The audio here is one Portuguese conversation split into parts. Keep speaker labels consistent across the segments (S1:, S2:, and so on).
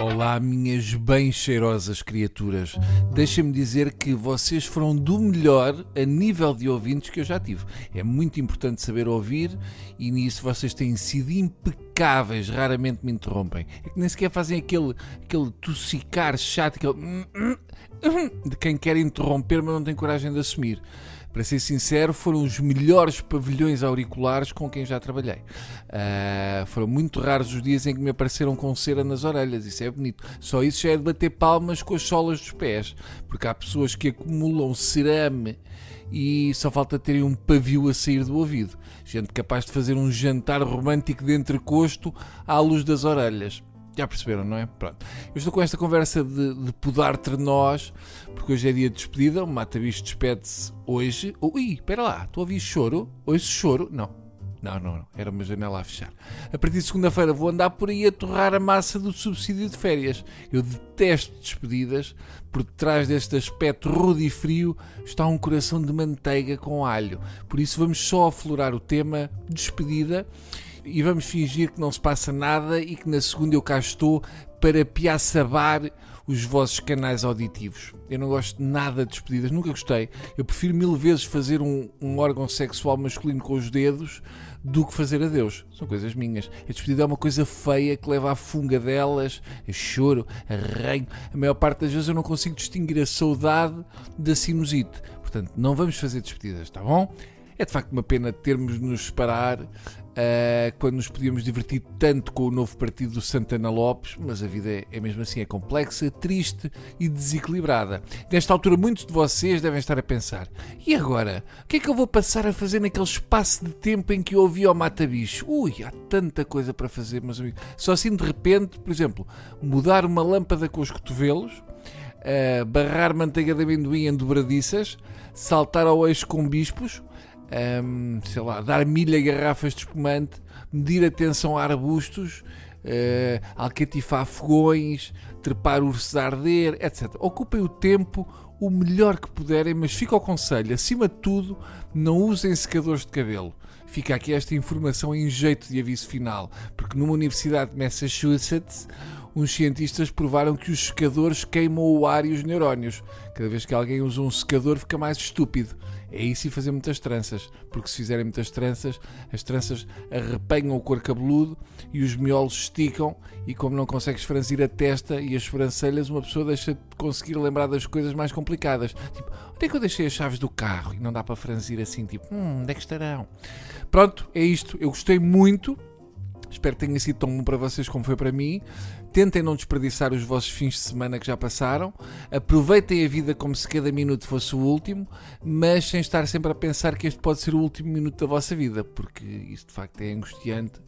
S1: Olá, minhas bem cheirosas criaturas. Deixem-me dizer que vocês foram do melhor a nível de ouvintes que eu já tive. É muito importante saber ouvir e nisso vocês têm sido impecáveis, raramente me interrompem. É que nem sequer fazem aquele, aquele tossicar chato, aquele de quem quer interromper, mas não tem coragem de assumir. Para ser sincero, foram os melhores pavilhões auriculares com quem já trabalhei. Uh, foram muito raros os dias em que me apareceram com cera nas orelhas, isso é bonito. Só isso já é de bater palmas com as solas dos pés, porque há pessoas que acumulam cerame e só falta terem um pavio a sair do ouvido. Gente capaz de fazer um jantar romântico de entrecosto à luz das orelhas. Já perceberam, não é? Pronto. Eu estou com esta conversa de, de podar entre nós, porque hoje é dia de despedida. O Mata Bicho despede-se hoje. Ui, espera lá, estou a ouvir choro? Ouço choro? Não. Não, não, não. Era uma janela a fechar. A partir de segunda-feira vou andar por aí a torrar a massa do subsídio de férias. Eu detesto despedidas. Por detrás deste aspecto rude e frio está um coração de manteiga com alho. Por isso vamos só aflorar o tema despedida e vamos fingir que não se passa nada e que na segunda eu cá estou para piaçabar os vossos canais auditivos. Eu não gosto nada de despedidas, nunca gostei. Eu prefiro mil vezes fazer um, um órgão sexual masculino com os dedos do que fazer adeus. São coisas minhas. A despedida é uma coisa feia que leva à funga delas, a choro, a reino. A maior parte das vezes eu não consigo distinguir a saudade da sinusite. Portanto, não vamos fazer despedidas, está bom? É de facto uma pena termos de nos separar uh, quando nos podíamos divertir tanto com o novo partido do Santana Lopes, mas a vida é, é mesmo assim, é complexa, triste e desequilibrada. Nesta altura, muitos de vocês devem estar a pensar: e agora? O que é que eu vou passar a fazer naquele espaço de tempo em que eu ouvi ao Mata-Bicho? Ui, há tanta coisa para fazer, meus amigos. Só assim de repente, por exemplo, mudar uma lâmpada com os cotovelos. Uh, barrar manteiga de amendoim em dobradiças, saltar ao eixo com bispos, um, sei lá, dar milha garrafas de espumante, medir a tensão a arbustos, uh, alcatifar fogões, trepar ursos a arder, etc. Ocupem o tempo o melhor que puderem, mas fica ao conselho, acima de tudo, não usem secadores de cabelo. Fica aqui esta informação em jeito de aviso final, porque numa universidade de Massachusetts uns cientistas provaram que os secadores queimam o ar e os neurónios. Cada vez que alguém usa um secador fica mais estúpido. É isso e fazer muitas tranças, porque se fizerem muitas tranças, as tranças arrepanham o couro cabeludo e os miolos esticam e como não consegues franzir a testa e as sobrancelhas, uma pessoa deixa de conseguir lembrar das coisas mais complicadas. Tipo, onde é que eu deixei as chaves do carro? E não dá para franzir assim, tipo, hum, onde é que estarão? Pronto, é isto. Eu gostei muito Espero que tenha sido tão bom para vocês como foi para mim. Tentem não desperdiçar os vossos fins de semana que já passaram. Aproveitem a vida como se cada minuto fosse o último, mas sem estar sempre a pensar que este pode ser o último minuto da vossa vida, porque isso de facto é angustiante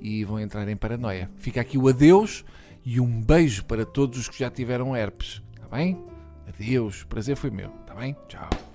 S1: e vão entrar em paranoia. Fica aqui o adeus e um beijo para todos os que já tiveram herpes. Está bem? Adeus. Prazer foi meu. Está bem? Tchau.